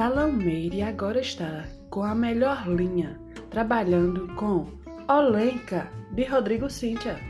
Salomé agora está com a melhor linha, trabalhando com Olenka de Rodrigo Cíntia.